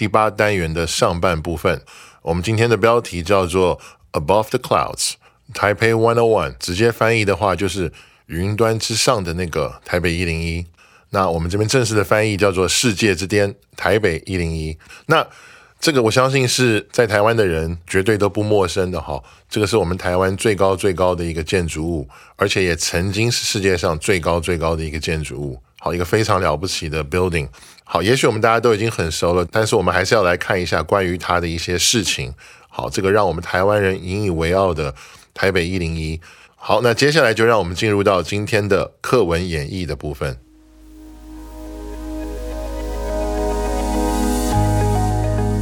第八单元的上半部分。我们今天的标题叫做 Above the Clouds Taipei One O One，直接翻译的话就是云端之上的那个台北一零一。那我们这边正式的翻译叫做世界之巅台北一零一。那这个我相信是在台湾的人绝对都不陌生的哈。这个是我们台湾最高最高的一个建筑物，而且也曾经是世界上最高最高的一个建筑物。好，一个非常了不起的 building。好，也许我们大家都已经很熟了，但是我们还是要来看一下关于它的一些事情。好，这个让我们台湾人引以为傲的台北一零一。好，那接下来就让我们进入到今天的课文演绎的部分。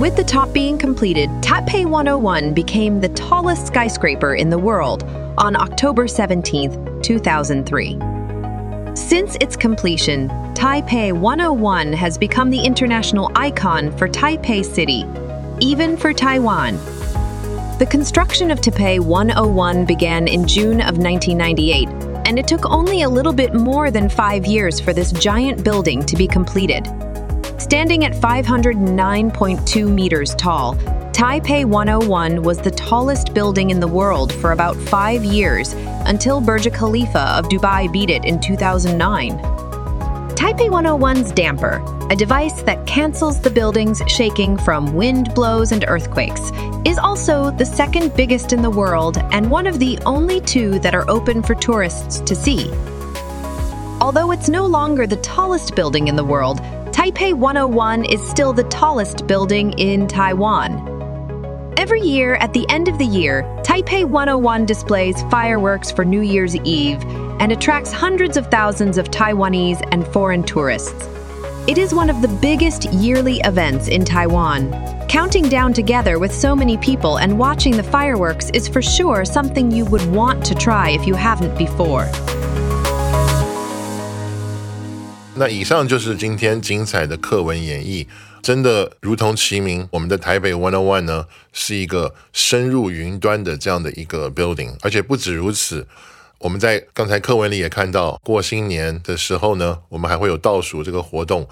With the top being completed, Taipei 101 became the tallest skyscraper in the world on October 17, 2003. Since its completion, Taipei 101 has become the international icon for Taipei City, even for Taiwan. The construction of Taipei 101 began in June of 1998, and it took only a little bit more than five years for this giant building to be completed. Standing at 509.2 meters tall, Taipei 101 was the tallest building in the world for about five years until Burj Khalifa of Dubai beat it in 2009. Taipei 101's damper, a device that cancels the building's shaking from wind blows and earthquakes, is also the second biggest in the world and one of the only two that are open for tourists to see. Although it's no longer the tallest building in the world, Taipei 101 is still the tallest building in Taiwan. Every year, at the end of the year, Taipei 101 displays fireworks for New Year's Eve and attracts hundreds of thousands of Taiwanese and foreign tourists. It is one of the biggest yearly events in Taiwan. Counting down together with so many people and watching the fireworks is for sure something you would want to try if you haven't before. 那以上就是今天精彩的课文演绎， 真的如同其名，我们的台北 One On One 呢是一个深入云端的这样的一个 building，而且不止如此，我们在刚才课文里也看到，过新年的时候呢，我们还会有倒数这个活动。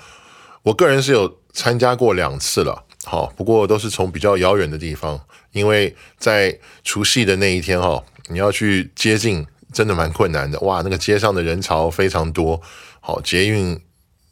我个人是有参加过两次了，好，不过都是从比较遥远的地方，因为在除夕的那一天哈，你要去接近，真的蛮困难的。哇，那个街上的人潮非常多。好，捷运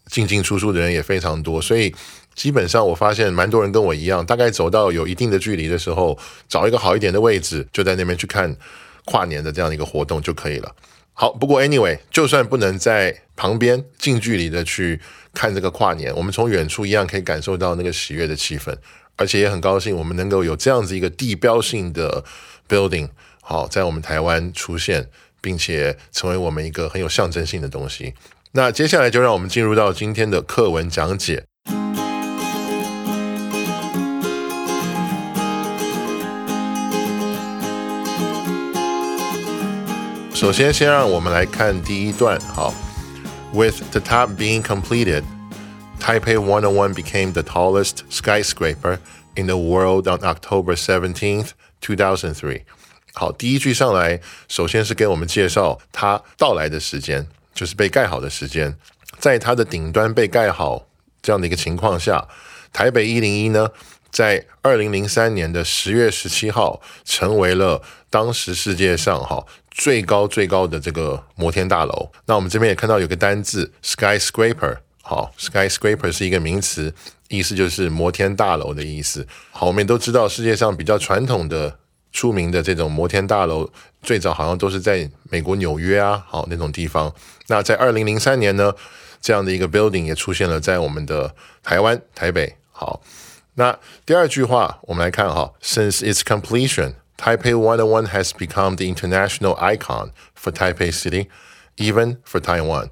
进进出出的人也非常多，所以基本上我发现蛮多人跟我一样，大概走到有一定的距离的时候，找一个好一点的位置，就在那边去看跨年的这样一个活动就可以了。好，不过 anyway，就算不能在旁边近距离的去看这个跨年，我们从远处一样可以感受到那个喜悦的气氛，而且也很高兴我们能够有这样子一个地标性的 building，好，在我们台湾出现，并且成为我们一个很有象征性的东西。那接下来就让我们进入到今天的课文讲解。首先，先让我们来看第一段。好，With the top being completed, Taipei 101 became the tallest skyscraper in the world on October 17th, 2003. 好，第一句上来，首先是给我们介绍它到来的时间。就是被盖好的时间，在它的顶端被盖好这样的一个情况下，台北一零一呢， 在二零零三年的十月十七号，成为了当时世界上哈最高最高的这个摩天大楼。那我们这边也看到有个单字 skyscraper，好，skyscraper 是一个名词，意思就是摩天大楼的意思。好，我们也都知道世界上比较传统的、出名的这种摩天大楼，最早好像都是在美国纽约啊，好那种地方。那在二零零三年呢，这样的一个 building 也出现了在我们的台湾台北。好，那第二句话我们来看哈，Since its completion, Taipei 101 has become the international icon for Taipei City, even for Taiwan.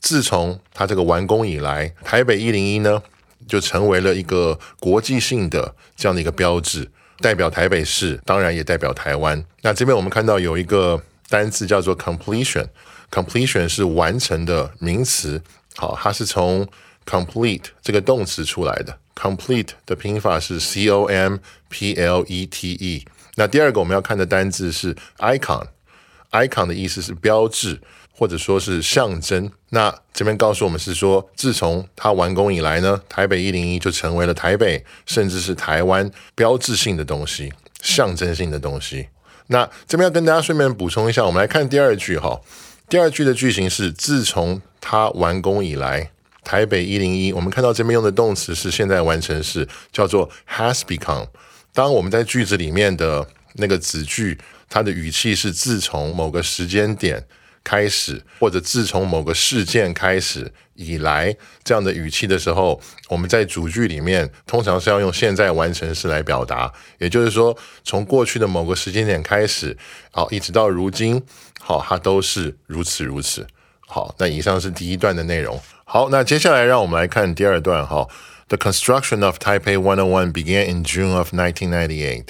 自从它这个完工以来，台北一零一呢就成为了一个国际性的这样的一个标志，代表台北市，当然也代表台湾。那这边我们看到有一个单字叫做 completion，completion 是完成的名词，好，它是从 complete 这个动词出来的 ，complete 的拼法是 c o m p l e t e。那第二个我们要看的单字是 icon，icon 的意思是标志。或者说是象征。那这边告诉我们是说，自从它完工以来呢，台北一零一就成为了台北，甚至是台湾标志性的东西、象征性的东西。那这边要跟大家顺便补充一下，我们来看第二句哈。第二句的句型是：自从它完工以来，台北一零一。我们看到这边用的动词是现在完成式，叫做 has become。当我们在句子里面的那个子句，它的语气是自从某个时间点。开始，或者自从某个事件开始以来，这样的语气的时候，我们在主句里面通常是要用现在完成式来表达。也就是说，从过去的某个时间点开始，好，一直到如今，好，它都是如此如此。好，那以上是第一段的内容。好，那接下来让我们来看第二段。哈，The construction of Taipei 101 began in June of 1998,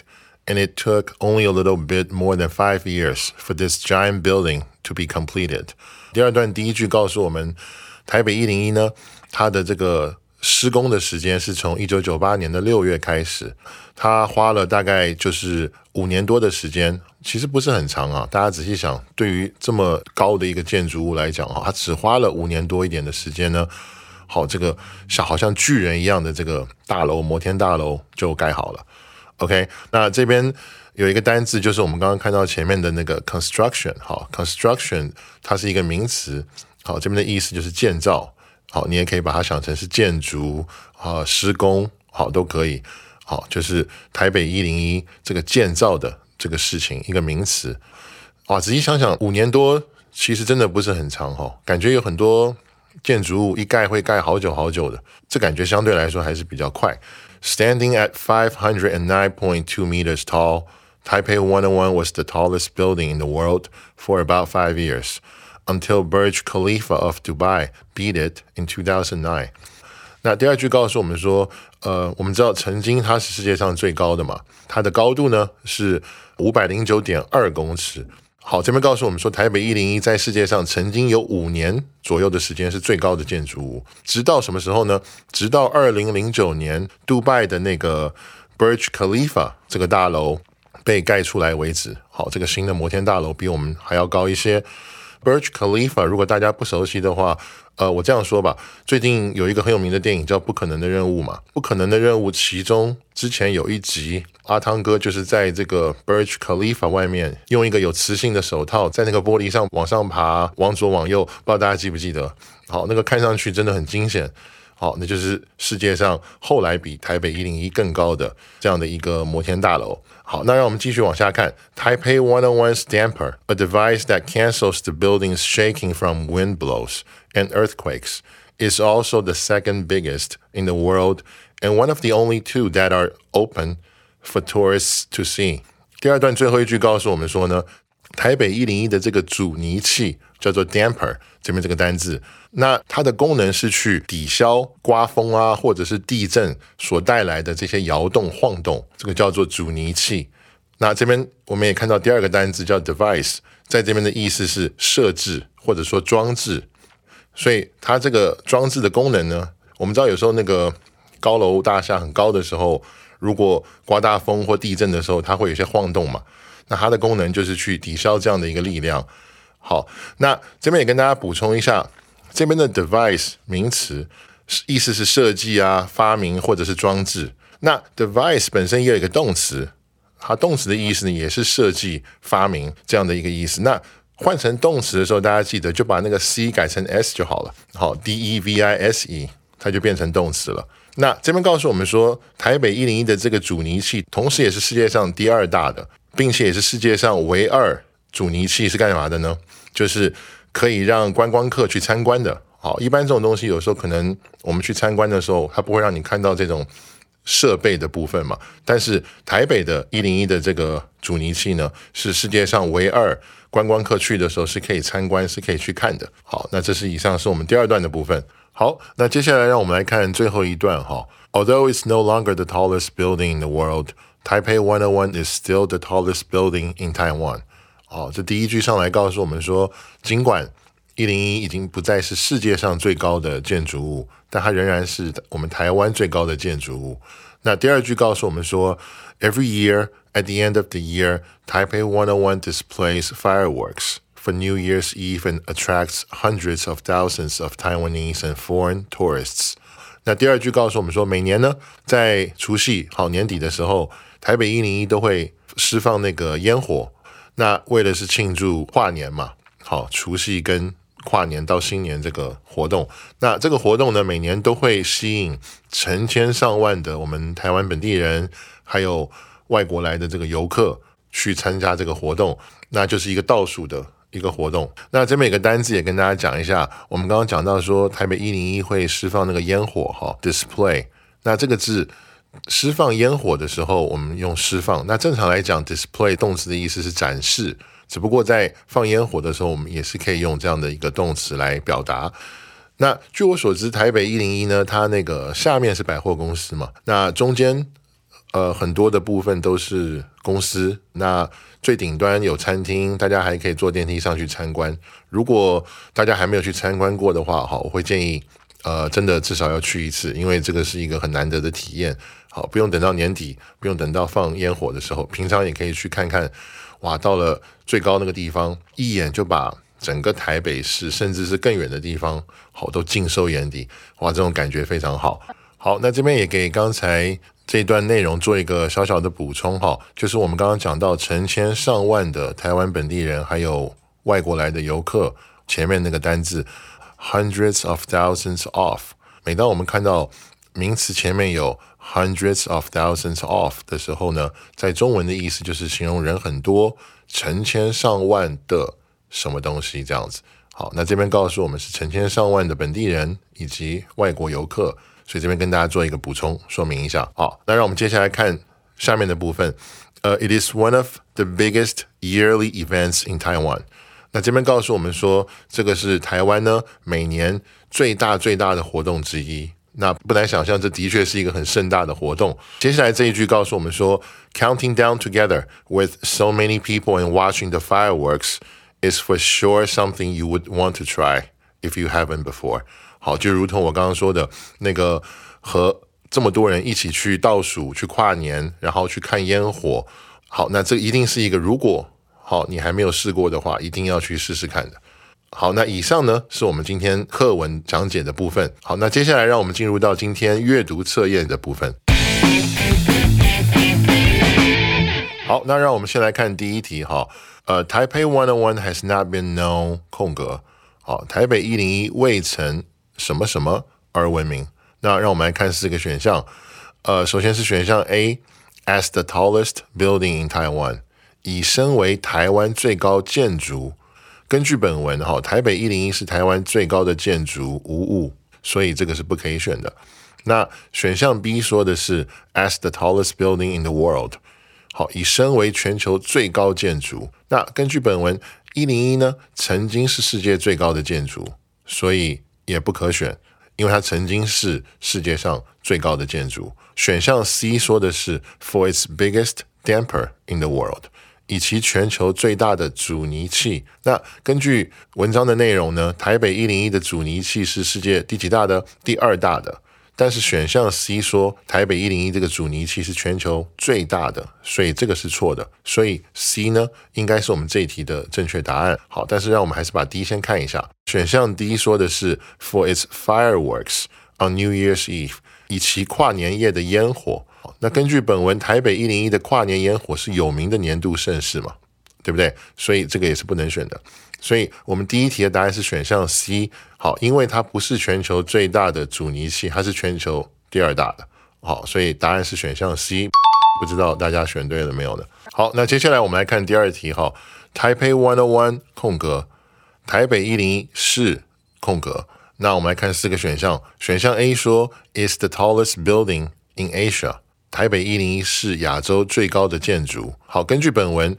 and it took only a little bit more than five years for this giant building. To be completed。第二段第一句告诉我们，台北一零一呢，它的这个 施工的时间是从一九九八年的六月开始，它花了大概就是五年多的时间，其实不是很长啊。大家仔细想，对于这么高的一个建筑物来讲啊，它只花了五年多一点的时间呢，好，这个像好像巨人一样的这个大楼摩天大楼就盖好了。OK，那这边。有一个单字，就是我们刚刚看到前面的那个 construction，好，construction 它是一个名词，好，这边的意思就是建造，好，你也可以把它想成是建筑啊，施工，好，都可以，好，就是台北一零一这个建造的这个事情一个名词，哇，仔细想想，五年多其实真的不是很长哈，感觉有很多建筑物一盖会盖好久好久的，这感觉相对来说还是比较快，standing at five hundred and nine point two meters tall。Taipei One One was the tallest building in the world for about five years, until Burj Khalifa of Dubai beat it in 2009. 那第二句告诉我们说，呃，我们知道曾经它是世界上最高的嘛，它的高度呢是五百零九点二公尺。好，这边告诉我们说，台北一零一在世界上曾经有五年左右的时间是最高的建筑物，直到什么时候呢？直到二零零九年，杜拜的那个 Burj Khalifa 这个大楼被盖出来为止。好，这个新的摩天大楼比我们还要高一些。Burj Khalifa，如果大家不熟悉的话，呃，我这样说吧，最近有一个很有名的电影叫《不可能的任务》嘛，《不可能的任务》其中之前有一集，阿汤哥就是在这个 Burj Khalifa 外面用一个有磁性的手套在那个玻璃上往上爬，往左往右，不知道大家记不记得？好，那个看上去真的很惊险。好，那就是世界上后来比台北一零一更高的这样的一个摩天大楼。好，那让我们继续往下看。Taipei 101's damper, a device that cancels the building's shaking from wind blows and earthquakes, is also the second biggest in the world and one of the only two that are open for tourists to see. 第二段最后一句告诉我们说呢， 台北一零一的这个阻尼器叫做 damper，这边这个单字，那它的功能是去抵消刮风啊，或者是地震所带来的这些摇动晃动，这个叫做阻尼器。那这边我们也看到第二个单字叫 device，在这边的意思是设置或者说装置，所以它这个装置的功能呢，我们知道有时候那个高楼大厦很高的时候，如果刮大风或地震的时候，它会有些晃动嘛。那它的功能就是去抵消这样的一个力量。好，那这边也跟大家补充一下，这边的 device 名词意思是设计啊、发明或者是装置。那 device 本身也有一个动词，它动词的意思呢也是设计、发明这样的一个意思。那换成动词的时候，大家记得就把那个 c 改成 s 就好了。好，d e v i s e，它就变成动词了。那这边告诉我们说，台北一零一的这个阻尼器，同时也是世界上第二大的，并且也是世界上唯二阻尼器是干嘛的呢？就是可以让观光客去参观的。好，一般这种东西有时候可能我们去参观的时候，它不会让你看到这种设备的部分嘛。但是台北的一零一的这个阻尼器呢，是世界上唯二观光客去的时候是可以参观、是可以去看的。好，那这是以上是我们第二段的部分。好，那接下来让我们来看最后一段哈。Although it's no longer the tallest building in the world, Taipei 101 is still the tallest building in Taiwan. 好，这第一句上来告诉我们说，尽管一零一已经不再是世界上最高的建筑物，但它仍然是我们台湾最高的建筑物。那第二句告诉我们说，Every year at the end of the year, Taipei 101 displays fireworks for New Year's Eve and attracts hundreds of thousands of Taiwanese and foreign tourists。 那第二句告诉我们说，每年呢，在除夕好年底的时候，台北一零一都会释放那个烟火。那为的是庆祝跨年嘛，好除夕跟跨年到新年这个活动。那这个活动呢，每年都会吸引成千上万的我们台湾本地人，还有外国来的这个游客去参加这个活动。那就是一个倒数的。一个活动，那这边有个单字也跟大家讲一下。我们刚刚讲到说，台北一零一会释放那个烟火哈，display。那这个字释放烟火的时候，我们用释放。那正常来讲，display 动词的意思是展示，只不过在放烟火的时候，我们也是可以用这样的一个动词来表达。那据我所知，台北一零一呢，它那个下面是百货公司嘛，那中间。呃，很多的部分都是公司。那最顶端有餐厅，大家还可以坐电梯上去参观。如果大家还没有去参观过的话，好，我会建议，呃，真的至少要去一次，因为这个是一个很难得的体验。好，不用等到年底，不用等到放烟火的时候，平常也可以去看看。哇，到了最高那个地方，一眼就把整个台北市，甚至是更远的地方，好，都尽收眼底。哇，这种感觉非常好。好，那这边也给刚才。这一段内容做一个小小的补充哈，就是我们刚刚讲到成千上万的台湾本地人还有外国来的游客，前面那个单字 hundreds of thousands of，每当我们看到名词前面有 hundreds of thousands of 的时候呢，在中文的意思就是形容人很多，成千上万的什么东西这样子。好，那这边告诉我们是成千上万的本地人以及外国游客。所以这边跟大家做一个补充说明一下。好，那让我们接下来看下面的部分。呃，It is one of the biggest yearly events in Taiwan。那这边告诉我们说，这个是台湾呢每年最大最大的活动之一。那不难想象，这的确是一个很盛大的活动。接下来这一句告诉我们说，Counting down together with so many people and watching the fireworks is for sure something you would want to try If you haven't before。好，就如同我刚刚说的那个，和这么多人一起去倒数、去跨年，然后去看烟火。好，那这一定是一个，如果好你还没有试过的话，一定要去试试看的。好，那以上呢是我们今天课文讲解的部分。好，那接下来让我们进入到今天阅读测验的部分。好，那让我们先来看第一题哈。呃，Taipei One on One has not been known 空格。好，台北一零一未曾。什么什么而闻名？那让我们来看四个选项。呃，首先是选项 A，as the tallest building in Taiwan，以身为台湾最高建筑。根据本文，哈，台北一零一是台湾最高的建筑，无误，所以这个是不可以选的。那选项 B 说的是 as the tallest building in the world，好，以身为全球最高建筑。那根据本文，一零一呢曾经是世界最高的建筑，所以。也不可选，因为它曾经是世界上最高的建筑。选项 C 说的是 for its biggest damper in the world，以其全球最大的阻尼器。那根据文章的内容呢，台北一零一的阻尼器是世界第几大的？第二大的。但是选项 C 说台北一零一这个阻尼器是全球最大的，所以这个是错的。所以 C 呢应该是我们这一题的正确答案。好，但是让我们还是把 D 先看一下。选项 D 说的是 For its fireworks on New Year's Eve，以其跨年夜的烟火。那根据本文，台北一零一的跨年烟火是有名的年度盛事嘛？对不对？所以这个也是不能选的。所以我们第一题的答案是选项 C。好，因为它不是全球最大的阻尼器，它是全球第二大的。好，所以答案是选项 C。不知道大家选对了没有呢？好，那接下来我们来看第二题哈。Taipei One O One 空格，台北一零一是空格。那我们来看四个选项。选项 A 说 is the tallest building in Asia。台北一零一是亚洲最高的建筑。好，根据本文，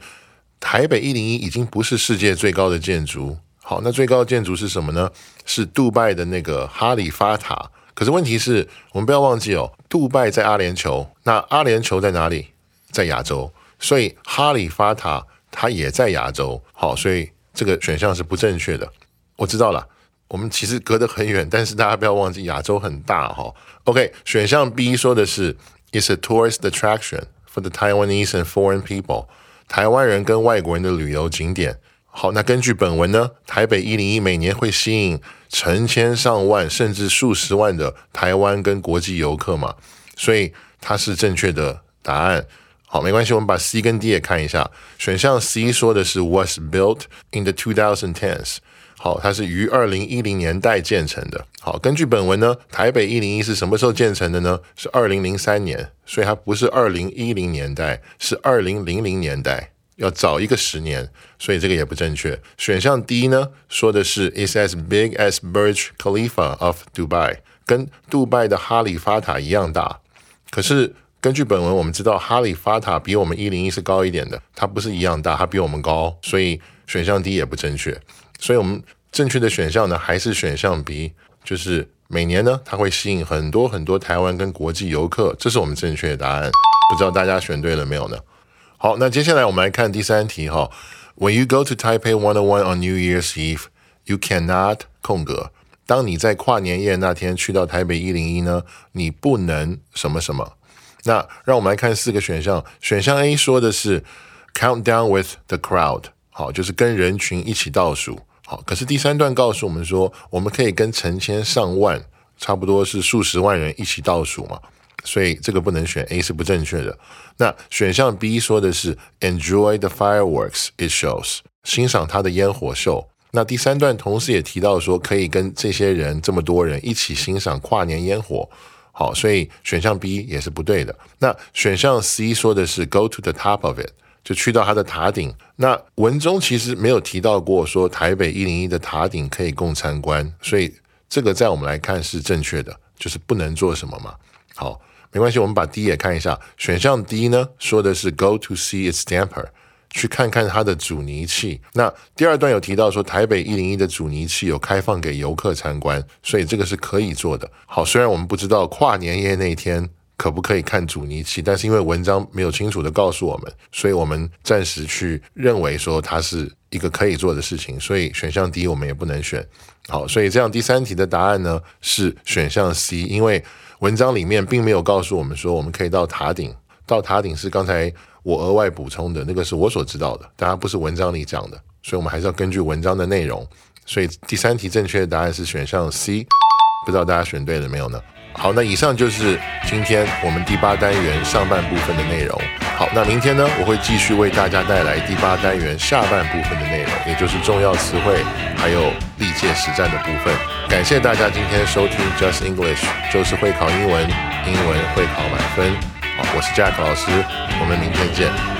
台北一零一已经不是世界最高的建筑。好，那最高的建筑是什么呢？是杜拜的那个哈利法塔。可是问题是我们不要忘记哦，杜拜在阿联酋，那阿联酋在哪里？在亚洲，所以哈利法塔它也在亚洲。好，所以这个选项是不正确的。我知道了，我们其实隔得很远，但是大家不要忘记亚洲很大哈。OK，选项 B 说的是 is a tourist attraction for the Taiwanese and foreign people，台湾人跟外国人的旅游景点。好，那根据本文呢，台北一零一每年会吸引成千上万甚至数十万的台湾跟国际游客嘛，所以它是正确的答案。好，没关系，我们把 C 跟 D 也看一下。选项 C 说的是 was built in the 2010s，好，它是于二零一零年代建成的。好，根据本文呢，台北一零一是什么时候建成的呢？是二零零三年，所以它不是二零一零年代，是二零零零年代。要早一个十年，所以这个也不正确。选项 D 呢，说的是 is as big as Burj Khalifa of Dubai，跟杜拜的哈利法塔一样大。可是根据本文，我们知道哈利法塔比我们一零一是高一点的，它不是一样大，它比我们高，所以选项 D 也不正确。所以我们正确的选项呢，还是选项 B，就是每年呢，它会吸引很多很多台湾跟国际游客，这是我们正确的答案。不知道大家选对了没有呢？好，那接下来我们来看第三题哈。When you go to Taipei One One on New Year's Eve, you cannot 空格。当你在跨年夜那天去到台北一零一呢，你不能什么什么。那让我们来看四个选项。选项 A 说的是 count down with the crowd，好，就是跟人群一起倒数。好，可是第三段告诉我们说，我们可以跟成千上万，差不多是数十万人一起倒数嘛。所以这个不能选 A 是不正确的。那选项 B 说的是 enjoy the fireworks it shows，欣赏它的烟火秀。那第三段同时也提到说可以跟这些人这么多人一起欣赏跨年烟火。好，所以选项 B 也是不对的。那选项 C 说的是 go to the top of it，就去到它的塔顶。那文中其实没有提到过说台北一零一的塔顶可以供参观，所以这个在我们来看是正确的，就是不能做什么嘛。好。没关系，我们把 D 也看一下。选项 D 呢，说的是 Go to see its damper，去看看它的阻尼器。那第二段有提到说，台北一零一的阻尼器有开放给游客参观，所以这个是可以做的。好，虽然我们不知道跨年夜那天可不可以看阻尼器，但是因为文章没有清楚的告诉我们，所以我们暂时去认为说它是一个可以做的事情。所以选项 D 我们也不能选。好，所以这样第三题的答案呢是选项 C，因为。文章里面并没有告诉我们说我们可以到塔顶，到塔顶是刚才我额外补充的那个是我所知道的，当然不是文章里讲的，所以我们还是要根据文章的内容。所以第三题正确的答案是选项 C，不知道大家选对了没有呢？好，那以上就是今天我们第八单元上半部分的内容。好，那明天呢，我会继续为大家带来第八单元下半部分的内容，也就是重要词汇还有历届实战的部分。感谢大家今天收听 Just English，就是会考英文，英文会考满分。好，我是 Jack 老师，我们明天见。